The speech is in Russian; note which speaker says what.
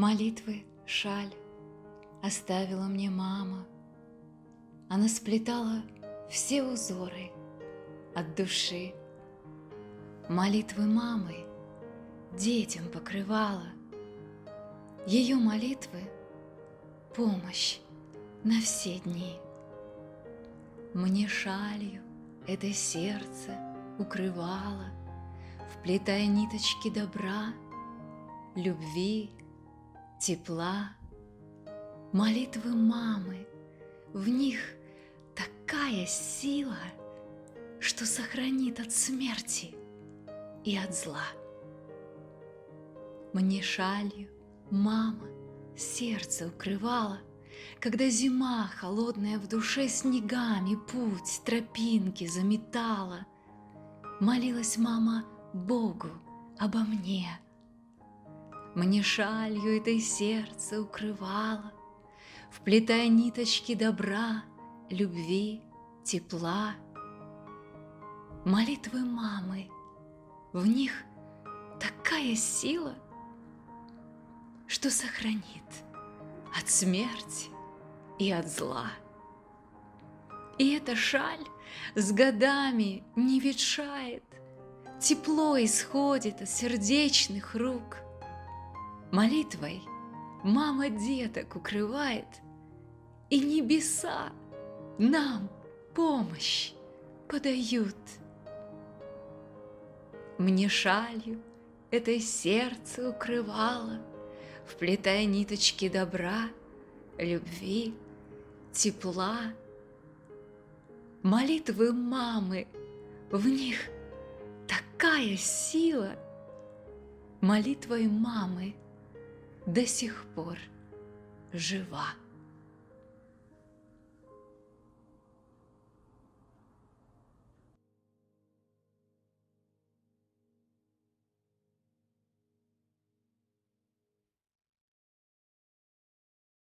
Speaker 1: Молитвы шаль оставила мне мама. Она сплетала все узоры от души. Молитвы мамы детям покрывала. Ее молитвы — помощь на все дни. Мне шалью это сердце укрывало, Вплетая ниточки добра, любви, тепла. Молитвы мамы, в них такая сила, Что сохранит от смерти и от зла. Мне шалью мама сердце укрывала, Когда зима холодная в душе снегами путь, тропинки заметала. Молилась мама Богу обо мне. Мне шалью этой сердце укрывала, Вплетая ниточки добра, любви, тепла. Молитвы мамы, в них такая сила, Что сохранит от смерти и от зла. И эта шаль с годами не ветшает, Тепло исходит от сердечных рук. Молитвой мама деток укрывает, И небеса нам помощь подают. Мне шалью это сердце укрывало, Вплетая ниточки добра, любви, тепла. Молитвы мамы, в них такая сила! Молитвой мамы до сих пор жива.